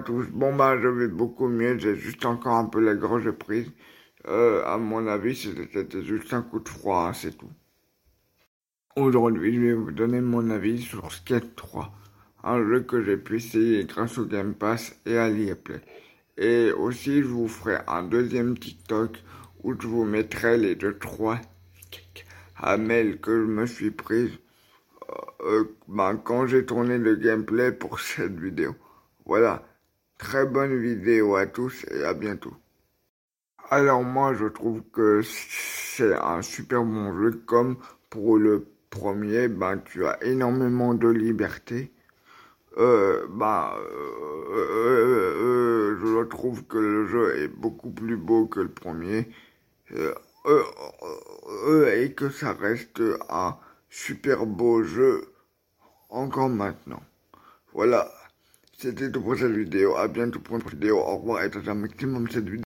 tous. Bon bah je vais beaucoup mieux, j'ai juste encore un peu la gorge prise. Euh, à mon avis, c'était juste un coup de froid, hein, c'est tout. Aujourd'hui, je vais vous donner mon avis sur Skate 3, un jeu que j'ai pu essayer grâce au Game Pass et à l'IaPlay. Et aussi, je vous ferai un deuxième TikTok où je vous mettrai les deux trois mail que je me suis prise euh, ben, quand j'ai tourné le gameplay pour cette vidéo. Voilà. Très bonne vidéo à tous et à bientôt. Alors moi je trouve que c'est un super bon jeu comme pour le premier ben tu as énormément de liberté. Euh, ben, euh, euh, je trouve que le jeu est beaucoup plus beau que le premier et que ça reste un super beau jeu encore maintenant. Voilà. C'était tout pour cette vidéo. À bientôt pour une prochaine vidéo. Au revoir et à un maximum cette vidéo.